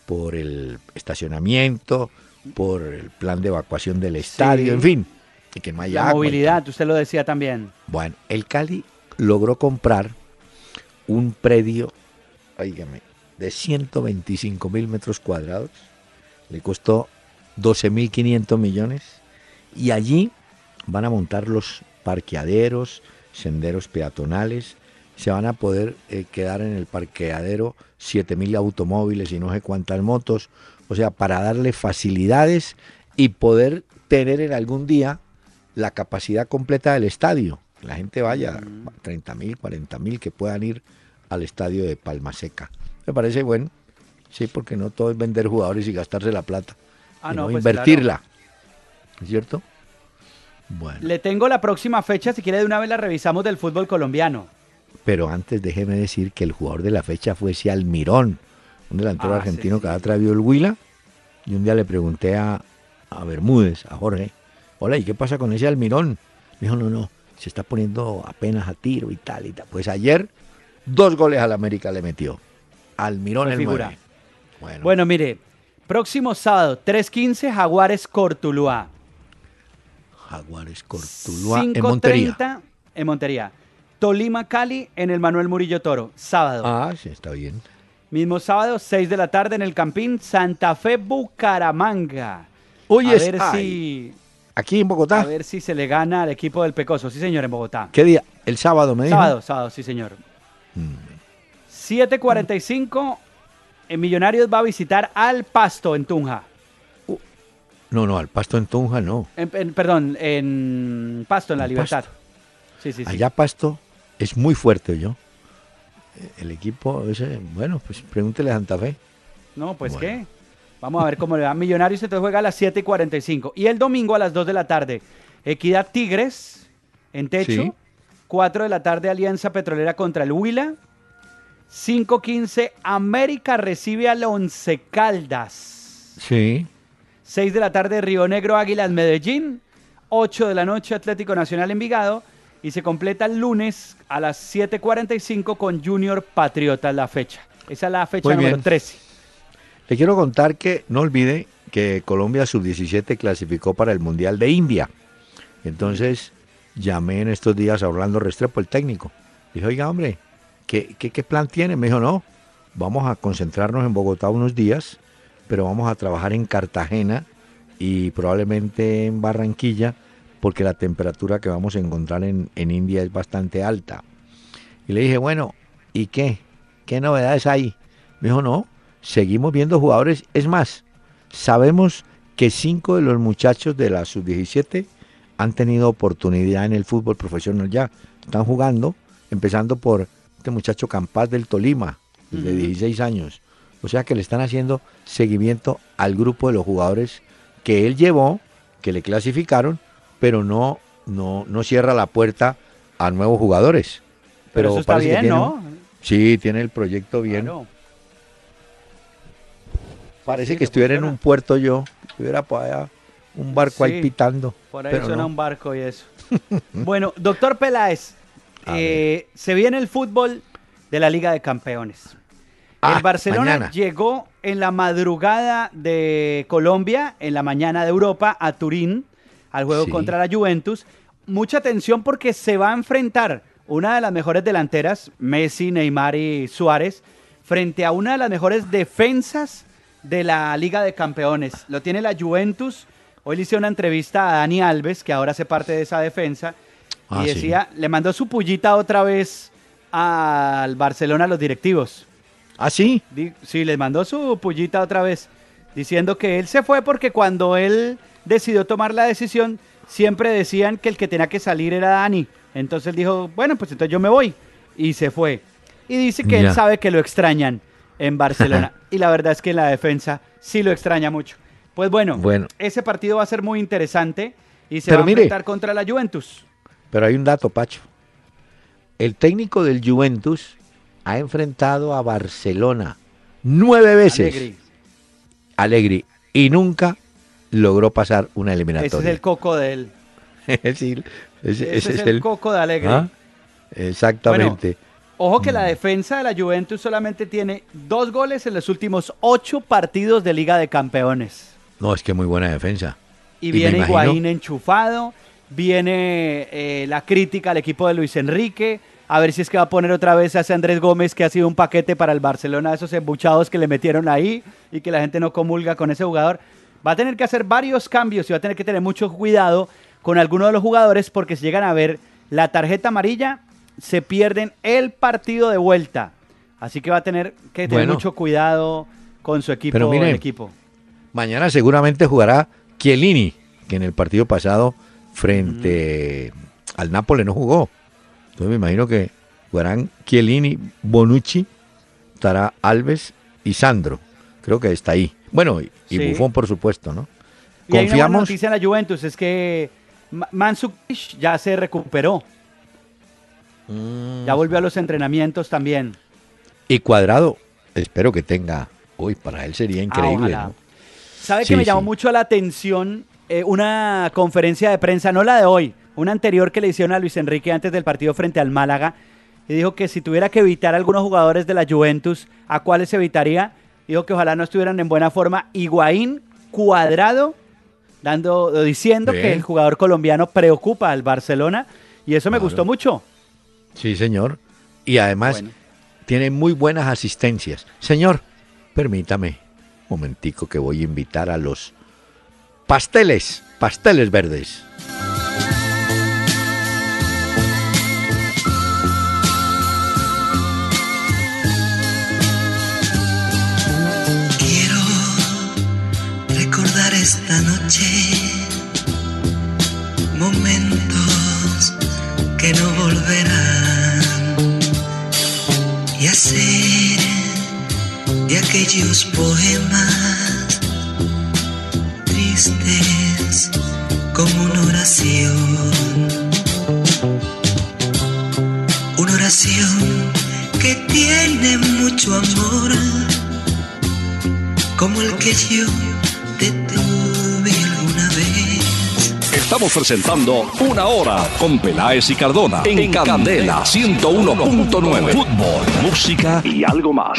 por el estacionamiento, por el plan de evacuación del estadio, en fin, y que no haya
La
agua
movilidad, usted lo decía también.
bueno, el Cali logró comprar un predio, oígame, de 125 mil metros cuadrados. Le costó 12.500 millones. Y allí van a montar los parqueaderos, senderos peatonales. Se van a poder eh, quedar en el parqueadero 7.000 automóviles y no sé cuántas motos. O sea, para darle facilidades y poder tener en algún día la capacidad completa del estadio. La gente vaya, 30 mil, 40 mil que puedan ir al estadio de Palma Seca. Me parece bueno, sí, porque no todo es vender jugadores y gastarse la plata.
Ah, no pues
invertirla. ¿Es cierto? Bueno,
Le tengo la próxima fecha, si quiere de una vez la revisamos del fútbol colombiano.
pero antes déjeme decir que el jugador de la fecha fue ese Almirón, un delantero
Ah,
argentino
sí,
que ha traído el Huila. Y un día le pregunté a, a Bermúdez, a Jorge, hola, ¿y qué pasa con ese Almirón? Me dijo, no, no, se está poniendo apenas a tiro y tal y tal. Pues ayer, dos goles al América le metió. Almirón el
figura.
Bueno,
Bueno, mire, próximo sábado, 3.15, Jaguares Cortuluá.
Jaguares Cortuluá en Montería.
5.30 en Montería. Tolima Cali en el Manuel Murillo Toro, sábado.
Ah, sí, está bien.
Mismo sábado, 6 de la tarde en el Campín, Santa Fe Bucaramanga.
Oye,
a
es-
ver
ay,
si
aquí en Bogotá.
a ver si se le gana al equipo del Pecoso. Sí, señor, en Bogotá.
¿Qué día? El sábado me dijo.
Sábado, sábado, sí, señor.
Mm.
7.45, en Millonarios va a visitar al Pasto en Tunja.
No, no, al Pasto en Tunja no.
En- en- perdón, en Pasto, en la Libertad.
Pasto.
Sí, sí, sí.
Allá Pasto es muy fuerte, yo. El equipo ese, bueno, pues pregúntele a Santa Fe.
No, pues
Bueno.
qué. Vamos a ver cómo le va. Millonarios entonces juega a las 7 y 45. Y el domingo a las 2 de la tarde, Equidad Tigres en techo.
Sí.
4 de la tarde, Alianza Petrolera contra el Huila. 5.15, América recibe al Once Caldas.
Sí.
6 de la tarde, Río Negro Águilas Medellín. 8 de la noche, Atlético Nacional Envigado. Y se completa el lunes a las 7.45 con Junior Patriota la fecha. Esa es la fecha
Muy
número
bien.
13.
Le quiero contar que no olvide que Colombia sub-17 clasificó para el Mundial de India. Entonces llamé en estos días a Orlando Restrepo, el técnico. Dije, oiga, hombre, ¿qué, qué, qué plan tiene? Me dijo, no, vamos a concentrarnos en Bogotá unos días, pero vamos a trabajar en Cartagena y probablemente en Barranquilla, porque la temperatura que vamos a encontrar en, en India es bastante alta. Y le dije, bueno, ¿y qué? ¿Qué novedades hay? Me dijo, no, seguimos viendo jugadores. Es más, sabemos que cinco de los muchachos de la sub-17 han tenido oportunidad en el fútbol profesional ya. Están jugando, empezando por este muchacho Campas del Tolima, el de
Ujú.
16 años. O sea que le están haciendo seguimiento al grupo de los jugadores que él llevó, que le clasificaron, pero no, no, no cierra la puerta a nuevos jugadores.
Pero, eso está
parece que
bien,
tiene
¿no?
Sí, tiene el proyecto bien.
Claro.
Parece
sí,
que
que
estuviera en un puerto yo, estuviera por allá un barco ahí pitando.
Por ahí
pero
suena
no.
un barco y eso. [laughs] bueno, doctor Peláez, eh, se viene el fútbol de la Liga de Campeones.
Ah,
el Barcelona
mañana.
llegó en la madrugada de Colombia, en la mañana de Europa, a Turín, al juego
Sí.
contra la Juventus. Mucha atención porque se va a enfrentar una de las mejores delanteras, Messi, Neymar y Suárez, frente a una de las mejores defensas de la Liga de Campeones. Lo tiene la Juventus. Hoy le hice una entrevista a Dani Alves, que ahora hace parte de esa defensa,
Ah,
y
sí.
decía, le mandó su pullita otra vez al Barcelona a los directivos.
¿Ah, sí?
Sí, les mandó su pullita otra vez, diciendo que él se fue porque cuando él decidió tomar la decisión, siempre decían que el que tenía que salir era Dani. Entonces él dijo, bueno, pues entonces yo me voy. Y se fue. Y dice que él sabe que lo extrañan en [laughs] Barcelona. y la verdad es que la defensa sí lo extraña mucho. Pues bueno,
Bueno.
ese partido va a ser muy interesante y se
Pero
va a
mire.
enfrentar contra la Juventus.
Pero hay un dato, Pacho. El técnico del Juventus ha enfrentado a Barcelona nueve veces.
Allegri.
Alegri. Y nunca logró pasar una
Ese
eliminatoria.
es el coco de él. [laughs]
Sí, ese,
Ese, es, el, coco de Alegre.
¿Ah? Exactamente.
Ojo que la
Mm.
defensa de la Juventus solamente tiene dos goles en los últimos ocho partidos de Liga de Campeones.
No, es que muy buena defensa.
Y, viene Higuaín enchufado, viene eh, la crítica al equipo de Luis Enrique, a ver si es que va a poner otra vez a ese Andrés Gómez que ha sido un paquete para el Barcelona, esos embuchados que le metieron ahí y que la gente no comulga con ese jugador. Va a tener que hacer varios cambios y va a tener que tener mucho cuidado con algunos de los jugadores porque si llegan a ver la tarjeta amarilla, se pierden el partido de vuelta. Así que va a tener que tener
Bueno.
mucho cuidado con su equipo.
Pero
el equipo.
Mañana seguramente jugará Chiellini, que en el partido pasado frente al Nápoles no jugó. Entonces me imagino que jugarán Chiellini, Bonucci, estará Alves y Sandro. Creo que está ahí. Bueno, y. Buffon, por supuesto, ¿no?
Y hay una buena
Confiamos.
noticia en la Juventus, es que Ma- Mandzukic ya se recuperó.
Mm.
Ya volvió a los entrenamientos también.
Y Cuadrado, espero que tenga. Uy, para él sería increíble.
ojalá.
¿no?
¿Sabe
Sí,
que me llamó
sí.
mucho la atención eh, una conferencia de prensa, no la de hoy, una anterior que le hicieron a Luis Enrique antes del partido frente al Málaga? Y dijo que si tuviera que evitar a algunos jugadores de la Juventus, ¿a cuáles evitaría? Dijo que ojalá no estuvieran en buena forma. Higuaín, Cuadrado, dando, diciendo
Bien.
que el jugador colombiano preocupa al Barcelona. Y eso me gustó mucho.
Sí, señor. Y además
Bueno.
tiene muy buenas asistencias. Señor, permítame un momentico que voy a invitar a los pasteles, pasteles verdes.
Esta noche momentos que no volverán y hacer de aquellos poemas tristes como una oración. Una oración que tiene mucho amor como el que yo te vez.
Estamos presentando Una Hora con Peláez y Cardona en Candela 101.9. Fútbol, música y algo más.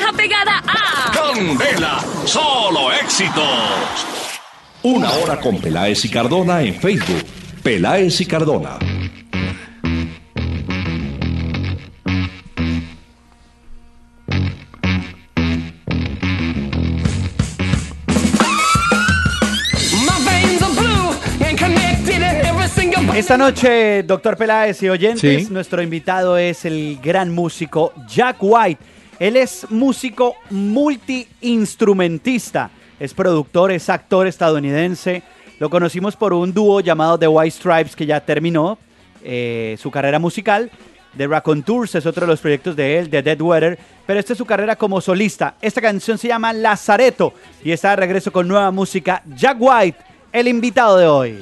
pegada a...
Candela, solo éxitos. Una hora con Peláez y Cardona en Facebook. Peláez y Cardona.
Esta noche, doctor Peláez y oyentes,
Sí.
nuestro invitado es el gran músico Jack White. Él es músico multiinstrumentista, es productor, es actor estadounidense. Lo conocimos por un dúo llamado The White Stripes que ya terminó eh, su carrera musical. The Tours es otro de los proyectos de él, The Dead Weather, pero esta es su carrera como solista. Esta canción se llama Lazareto y está de regreso con nueva música. Jack White, el invitado de hoy.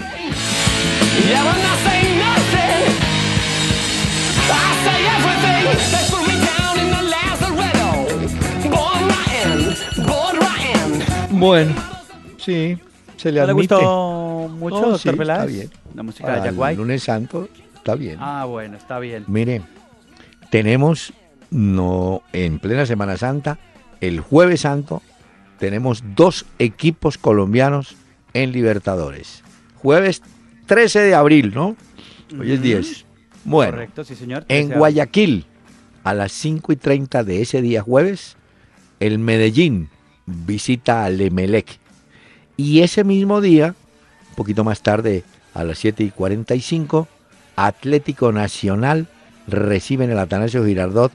Bueno, sí, se le
¿No le
admite.
gustó mucho,
No,
doctor
sí,
Peláez?
Está bien.
La música
Para
de Jack
el
White.
lunes santo está bien.
Ah, bueno, está bien.
Mire, tenemos no en plena Semana Santa, el jueves santo, tenemos dos equipos colombianos en Libertadores. Jueves 13 de abril, ¿no? Hoy es
Ujú.
10. Bueno,
Correcto, sí, señor.
en Guayaquil, a las 5 y 30 de ese día jueves, el Medellín visita al Emelec. Y ese mismo día, un poquito más tarde, a las 7 y 45, Atlético Nacional recibe en el Atanasio Girardot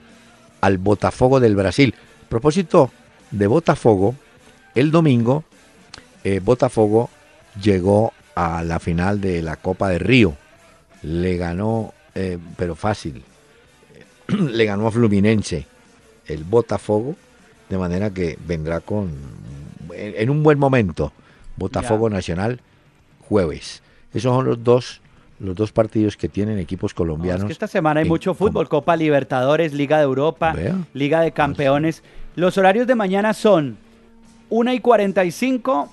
al Botafogo del Brasil. Propósito de Botafogo, el domingo, eh, Botafogo llegó a la final de la Copa de Río. Le ganó, eh, pero fácil, [clears throat] le ganó a Fluminense el Botafogo, de manera que vendrá con en, un buen momento Botafogo Nacional jueves. Esos son los dos los dos partidos que tienen equipos
No,
colombianos.
es que esta semana hay
en-
mucho fútbol, Copa Libertadores, Liga de Europa,
Vea.
Liga de Campeones. Los horarios de mañana son 1 y 45,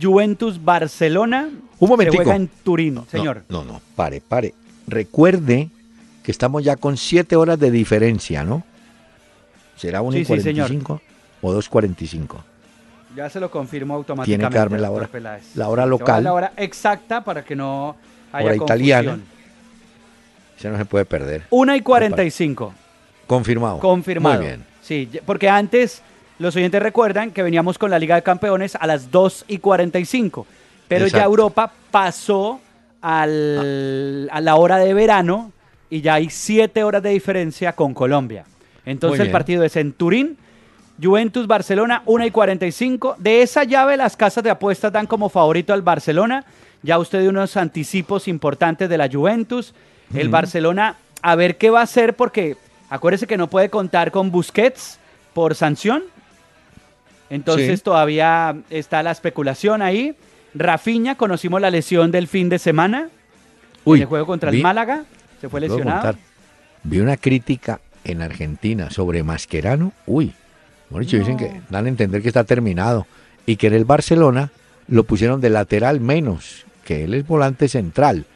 Juventus Barcelona.
Un momentico.
Se juega en Turín,
No,
señor.
No, no, pare, pare. Recuerde que estamos ya con siete horas de diferencia, ¿no? ¿Será 1 y
Sí, sí, señor.
45 o 2.45?
Ya se lo confirmo automáticamente.
Tiene que darme la hora, la hora local,
La hora exacta para que no haya
Hora italiana. se no se puede perder.
1 y 45.
Confirmado.
Confirmado.
Muy bien.
Sí, porque antes los oyentes recuerdan que veníamos con la Liga de Campeones a las 2 y 45, pero ya. Europa pasó al- a la hora de verano y ya hay 7 horas de diferencia con Colombia. Entonces el partido es en Turín, Juventus Barcelona 1 y 45. De esa llave las casas de apuestas dan como favorito al Barcelona. Ya usted dio unos anticipos importantes de la Juventus. El Barcelona, a ver qué va a hacer porque acuérdese que no puede contar con Busquets por sanción. Entonces
Sí.
todavía está la especulación ahí. Rafinha, conocimos la lesión del fin de semana. en el juego contra el Málaga. Se fue lesionado.
vi una crítica en Argentina sobre Mascherano. Uy, bueno, dicen que dan a entender que está terminado y que en el Barcelona lo pusieron de lateral menos, que él es volante central,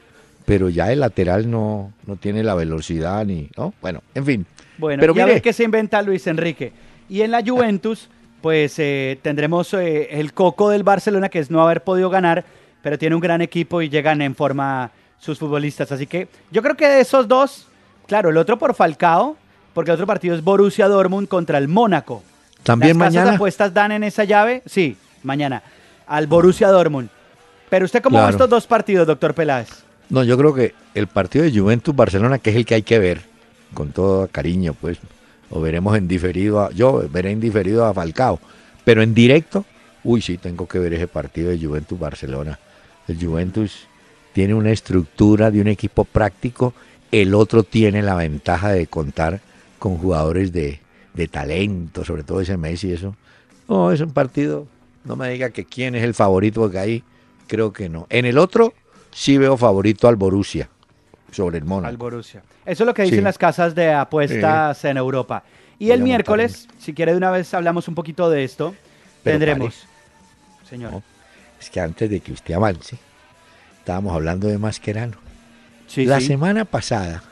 pero ya el lateral no, no tiene la velocidad ni, ¿no? Bueno, en fin.
Bueno,
pero
y a
mire,
ver qué se inventa Luis Enrique. Y en la Juventus, pues eh, tendremos eh, el coco del Barcelona, que es no haber podido ganar, pero tiene un gran equipo y llegan en forma sus futbolistas. Así que yo creo que de esos dos, claro, el otro por Falcao, porque el otro partido es Borussia Dortmund contra el Mónaco.
También
Las casas de
mañana.
apuestas dan en esa llave, sí, mañana, al Borussia Dortmund. Pero usted cómo ve
Claro.
estos dos partidos, doctor Peláez.
No, yo creo que el partido de Juventus-Barcelona, que es el que hay que ver, con todo cariño, pues, o veremos en diferido, a, yo veré en diferido a Falcao, pero en directo, uy, sí, tengo que ver ese partido de Juventus-Barcelona. El Juventus tiene una estructura de un equipo práctico, el otro tiene la ventaja de contar con jugadores de, de talento, sobre todo ese Messi, eso. No, es un partido, no me diga que quién es el favorito, porque ahí creo que no. En el otro sí veo favorito al Borussia sobre el Mónaco.
Al Borussia. Eso es lo que dicen
Sí.
las casas de apuestas en Europa. Y
Voy
el miércoles, si quiere de una vez hablamos un poquito de esto,
Pero
tendremos. Señor.
No, Es que antes de que usted avance, estábamos hablando de Mascherano.
Sí,
la semana pasada,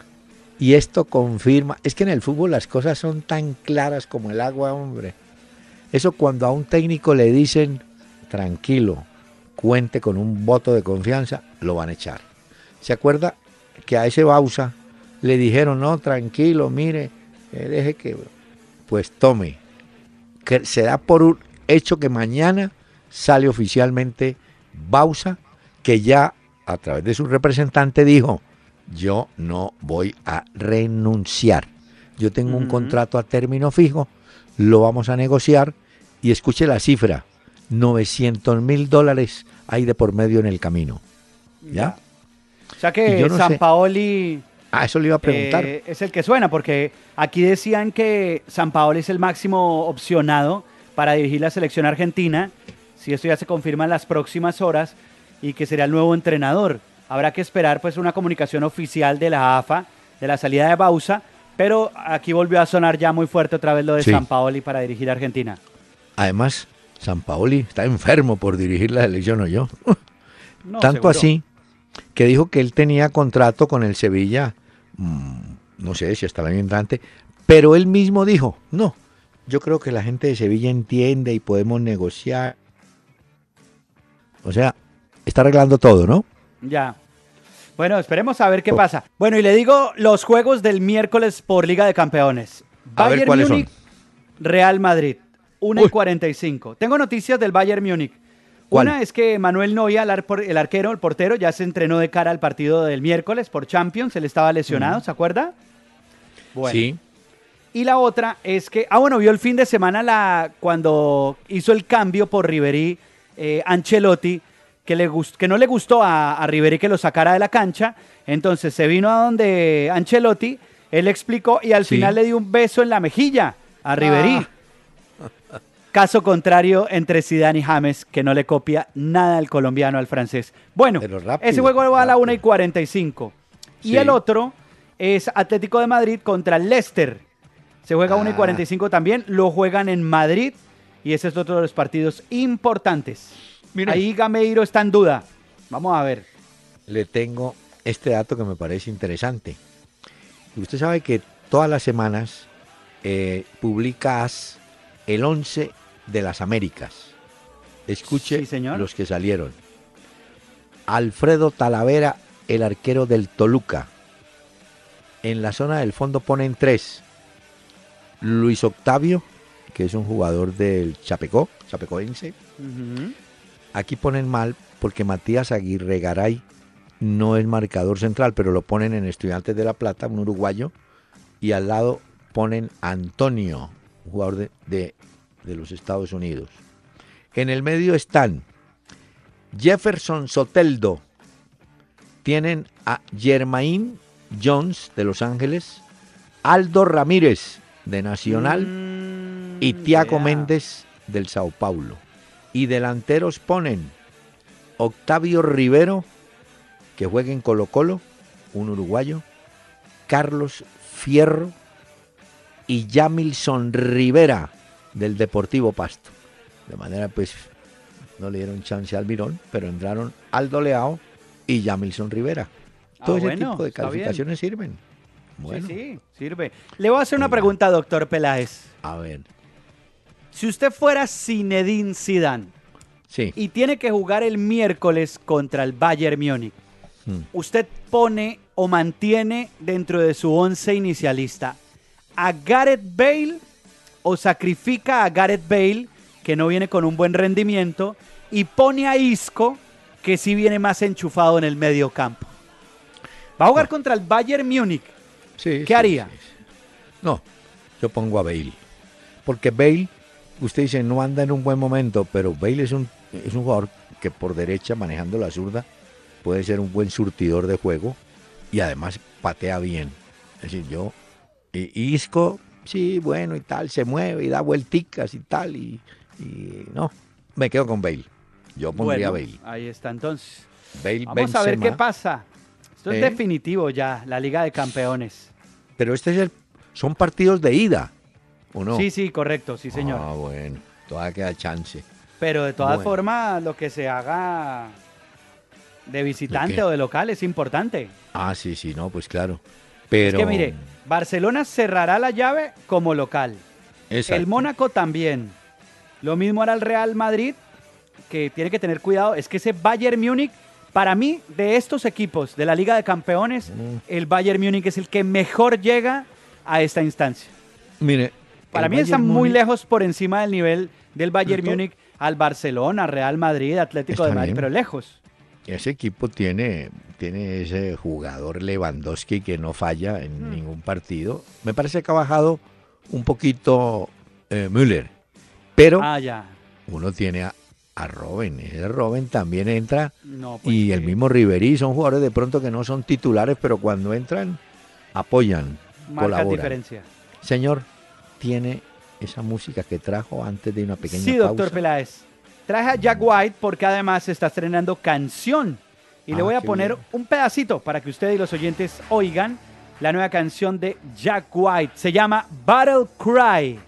y esto confirma, es que en el fútbol las cosas son tan claras como el agua, hombre. Eso cuando a un técnico le dicen, tranquilo, cuente con un voto de confianza, lo van a echar. ¿Se acuerda que a ese Bausa le dijeron, no, tranquilo, mire, eh, deje que... Pues tome, que se da por un hecho que mañana sale oficialmente Bausa, que ya a través de su representante dijo, yo no voy a renunciar. Yo tengo un contrato a término fijo, lo vamos a negociar y escuche la cifra, 900 mil dólares hay de por medio en el camino. ¿Ya?
O sea que
yo no
San
sé.
Paoli
Ah, eso le iba a preguntar.
eh, es el que suena, porque aquí decían que San Paoli es el máximo opcionado para dirigir la selección argentina, si esto ya se confirma en las próximas horas, y que será el nuevo entrenador. Habrá que esperar pues una comunicación oficial de la AFA, de la salida de Bausa, pero aquí volvió a sonar ya muy fuerte otra vez lo de
Sí.
San Paoli para dirigir a Argentina.
Además, San Paoli está enfermo por dirigir la selección, ¿o yo? [laughs]
No,
Tanto
seguro.
así que dijo que él tenía contrato con el Sevilla, mm, no sé si hasta el año entrante, pero él mismo dijo, no, yo creo que la gente de Sevilla entiende y podemos negociar. O sea, está arreglando todo, ¿no?
Ya. Bueno, esperemos a ver qué pasa. Bueno, y le digo los juegos del miércoles por Liga de Campeones.
A ver,
Bayern
¿cuáles son?
Múnich, Real Madrid, 1 y
Uy.
45. Tengo noticias del Bayern Múnich.
¿Cuál?
Una es que Manuel Noya, el, ar- el arquero, el portero, ya se entrenó de cara al partido del miércoles por Champions. Él estaba lesionado, ¿se acuerda? Bueno.
Sí.
Y la otra es que, ah, bueno, vio el fin de semana la, cuando hizo el cambio por Riverí, eh, Ancelotti, que, le gust- que no le gustó a, a Riverí que lo sacara de la cancha. Entonces se vino a donde Ancelotti, él explicó y al
Sí.
final le dio un beso en la mejilla a Riverí.
Ah. [laughs]
Caso contrario entre Zidane y James, que no le copia nada al colombiano al francés. Bueno,
rápido,
ese juego va a la
rápido.
1 y 45. Y el otro es Atlético de Madrid contra Leicester. Se juega 1 y
Ah.
45 también. Lo juegan en Madrid. Y ese es otro de los partidos importantes.
Mire.
Ahí Gameiro está en duda. Vamos a ver.
le tengo este dato que me parece interesante. Usted sabe que todas las semanas eh, publicas el 11 de las Américas. Escuche
Sí, señor.
los que salieron. Alfredo Talavera, el arquero del Toluca. En la zona del fondo ponen tres. Luis Octavio, que es un jugador del Chapecó, chapecoense.
Ujú.
Aquí ponen mal porque Matías Aguirre Garay no es marcador central, pero lo ponen en Estudiantes de La Plata, un uruguayo, y al lado ponen Antonio, un jugador de, de- de los Estados Unidos. En el medio están Jefferson Soteldo, tienen a Germain Jones de Los Ángeles, Aldo Ramírez de Nacional,
Mm,
y Tiago
vea.
Méndez del Sao Paulo. Y delanteros ponen Octavio Rivero, que juega en Colo Colo, un uruguayo, Carlos Fierro y Yamilson Rivera del Deportivo Pasto. De manera pues no le dieron chance al Mirón, pero entraron Aldo Leao y Yamilson Rivera. Todo
Ah,
ese
bueno,
tipo de calificaciones sirven. Bueno,
Sí, sí, sirve. Le voy a hacer una pregunta, doctor Peláez.
a ver.
Si usted fuera Zinedine Zidane
Sí.
y tiene que jugar el miércoles contra el Bayern Múnich,
Mm.
¿usted pone o mantiene dentro de su once inicialista a Gareth Bale o sacrifica a Gareth Bale, que no viene con un buen rendimiento, y pone a Isco, que sí viene más enchufado en el medio campo? Va a jugar contra el Bayern Múnich.
Sí,
¿Qué haría?
sí. No, yo pongo a Bale. Porque Bale, usted dice, no anda en un buen momento, pero Bale es un, es un jugador que por derecha, manejando la zurda, puede ser un buen surtidor de juego y además patea bien. Es decir, yo, y, y Isco, sí, bueno y tal, se mueve y da vuelticas y tal, y, y no, me quedo con Bale. Yo pondría
Bueno,
Bale.
ahí está entonces.
Bale
Vamos a ver qué pasa. Esto es
¿Eh?
definitivo ya, la Liga de Campeones.
Pero este es el, son partidos de ida, ¿o no?
Sí, sí, correcto, sí, señor.
Ah, bueno, todavía queda chance.
Pero de todas
bueno.
formas, lo que se haga de visitante o de local es importante.
Ah, sí, sí, no, pues claro. Pero.
Es que mire, Barcelona cerrará la llave como local.
Exacto.
El Mónaco también. Lo mismo hará el Real Madrid, que tiene que tener cuidado. Es que ese Bayern Múnich, para mí, de estos equipos de la Liga de Campeones,
Mm.
el Bayern Múnich es el que mejor llega a esta instancia.
Mire.
Para mí está
Bayern
muy
Múnich-
lejos por encima del nivel del Bayern Múnich al Barcelona, Real Madrid, Atlético de Madrid,
bien.
pero lejos.
Ese equipo tiene, tiene ese jugador Lewandowski que no falla en
Mm.
ningún partido. Me parece que ha bajado un poquito eh, Müller. Pero
Ah, ya.
uno tiene a, a Robben. Ese Robben también entra.
No, pues
y el mismo Ribery son jugadores de pronto que no son titulares, pero cuando entran, apoyan,
marca
colaboran.
diferencia.
Señor, ¿tiene esa música que trajo antes de una pequeña
Sí, doctor
pausa?
Peláez. Traje a Jack White porque además se está estrenando canción. Y le
Ah,
voy a poner
bien.
un pedacito para que usted y los oyentes oigan la nueva canción de Jack White. Se llama Battle Cry.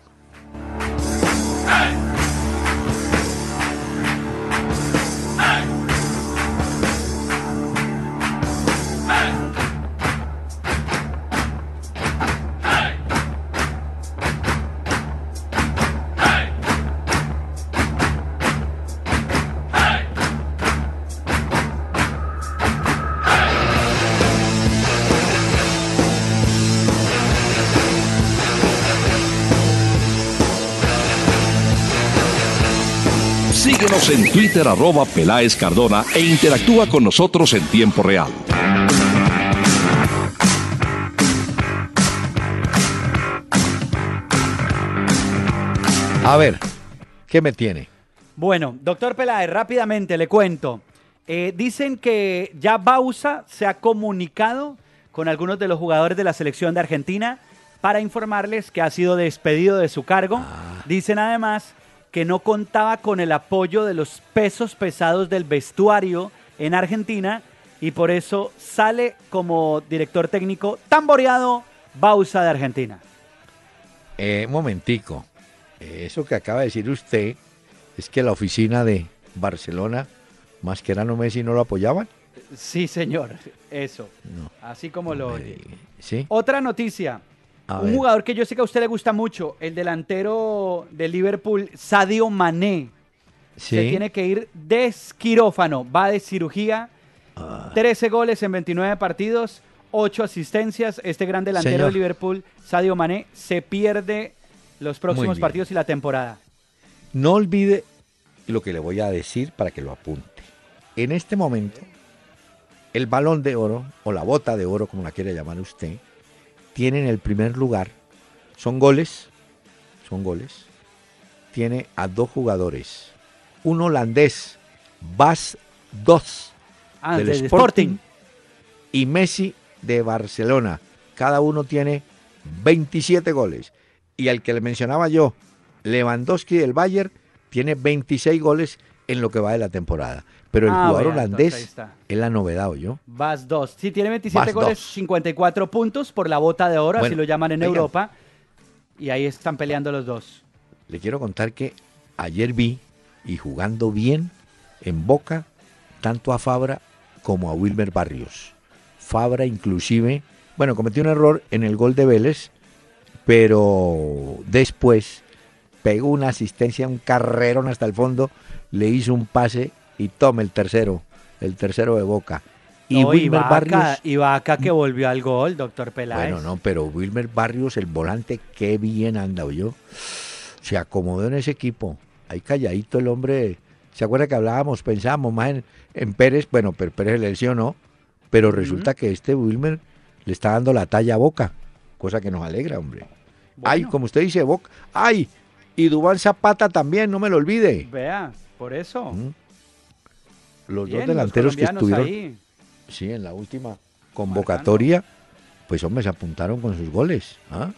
Síguenos en Twitter arroba Peláez Cardona e interactúa con nosotros en tiempo real.
A ver, ¿qué me tiene?
Bueno, doctor Peláez, rápidamente le cuento. Eh, dicen que ya Bausa se ha comunicado con algunos de los jugadores de la selección de Argentina para informarles que ha sido despedido de su cargo. Dicen además que no contaba con el apoyo de los pesos pesados del vestuario en Argentina y por eso sale como director técnico tamboreado Bausa de Argentina.
Eh, un momentico. Eh, Eso que acaba de decir usted es que la oficina de Barcelona, Mascherano Messi, no lo apoyaban.
Sí, señor, eso.
No.
Así como lo oye.
¿Sí?
Otra noticia.
A
un
ver.
jugador que yo sé que a usted le gusta mucho, el delantero de Liverpool, Sadio Mané, se tiene que ir de quirófano, va de cirugía,
Ah.
13 goles en 29 partidos, 8 asistencias. Este gran delantero
Señor.
de Liverpool, Sadio Mané, se pierde los próximos partidos y la temporada.
No olvide lo que le voy a decir para que lo apunte. En este momento, el balón de oro, o la bota de oro, como la quiere llamar usted, tiene en el primer lugar, son goles, son goles, tiene a dos jugadores. Un holandés, Bas Dos,
Ah,
del
del
Sporting,
Sporting.
y Messi de Barcelona. Cada uno tiene 27 goles. Y al que le mencionaba yo, Lewandowski del Bayern, tiene 26 goles en lo que va de la temporada. Pero el
Ah,
jugador holandés es la novedad, yo.
Vas 2. Sí, tiene 27
Vas
goles,
dos.
54 puntos por la bota de oro, así
Bueno,
lo llaman en. Europa. Y ahí están peleando los dos.
Le quiero contar que ayer vi, y jugando bien, en Boca, tanto a Fabra como a Wilmer Barrios. Fabra inclusive, bueno, cometió un error en el gol de Vélez, pero después pegó una asistencia, un carrerón hasta el fondo, le hizo un pase y toma el tercero, el tercero de Boca. Y
No,
Wilmer Barrios...
Ibaka que volvió al gol, doctor Peláez.
Bueno, no, pero Wilmer Barrios, el volante, qué bien anda, yo. Se acomodó en ese equipo. Ahí calladito el hombre. ¿Se acuerda que hablábamos, pensábamos más en, en Pérez? Bueno, pero Pérez le lesionó, pero resulta que este Wilmer le está dando la talla a Boca, cosa que nos alegra, hombre. Ay, como usted dice, Boca. Ay, y Dubán Zapata también, no me lo olvide.
Vea, por eso.
Los
Bien,
dos delanteros que estuvieron
ahí.
Sí, en la última convocatoria, pues hombre, se apuntaron con sus goles. ¿ah?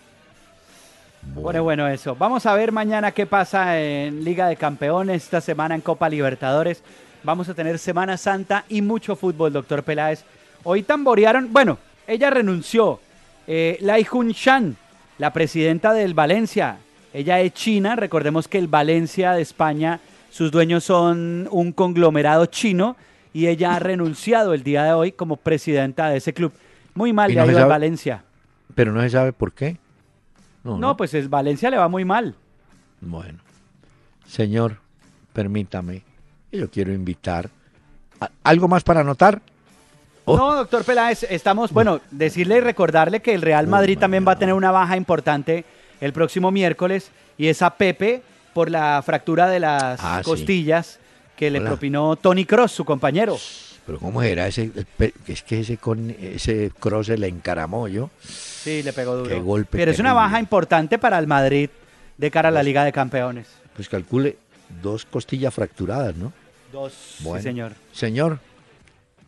Bueno, bueno, eso. Vamos a ver mañana qué pasa en Liga de Campeones, esta semana en Copa Libertadores. Vamos a tener Semana Santa y mucho fútbol, doctor Peláez. Hoy tamborearon, bueno, ella renunció. Eh, Lai Jun Shan, la presidenta del Valencia, ella es china. Recordemos que el Valencia de España, sus dueños son un conglomerado chino y ella ha renunciado el día de hoy como presidenta de ese club. Muy mal
¿Y
le
no sabe?
Valencia.
Pero no se sabe por qué. No,
No, pues es Valencia le va muy mal.
Bueno, señor, permítame. Yo quiero invitar. ¿a- ¿Algo más para anotar? Oh.
No, doctor Peláez, estamos, bueno, decirle y recordarle que el Real Madrid también va a tener una baja importante el próximo miércoles y es a Pepe por la fractura de las
Ah, sí.
costillas que le
Hola.
propinó Tony Cross, su compañero.
Pero ¿cómo era ese? Es que ese, con, ese cross se le encaramó yo.
Sí, le pegó duro.
Qué golpe
Pero es una baja importante para el Madrid de cara a la Liga de Campeones.
Pues calcule dos costillas fracturadas, ¿no?
Dos,
Bueno.
sí, señor.
Señor,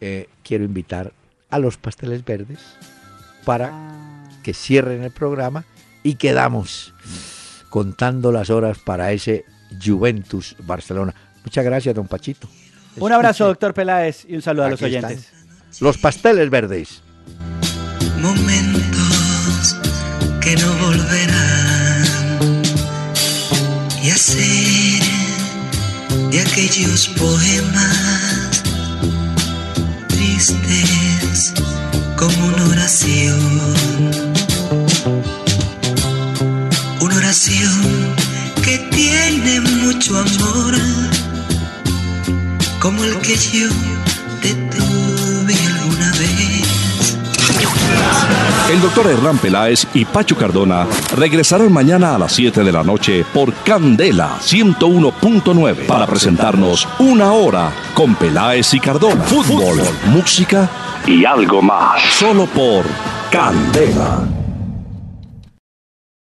eh, quiero invitar a los pasteles verdes para
Ah.
que cierren el programa y quedamos contando las horas para ese Juventus Barcelona. Muchas gracias, don Pachito.
Un abrazo, doctor Peláez, y un saludo a los
están.
oyentes.
Los pasteles verdes.
momentos que no volverán y hacer de aquellos poemas tristes como una oración una oración que tiene mucho amor como el que yo te tuve alguna vez
El doctor Hernán Peláez y Pacho Cardona regresarán mañana a las 7 de la noche por Candela 101.9 para presentarnos una hora con Peláez y Cardona. Fútbol, música y algo más. Solo por Candela.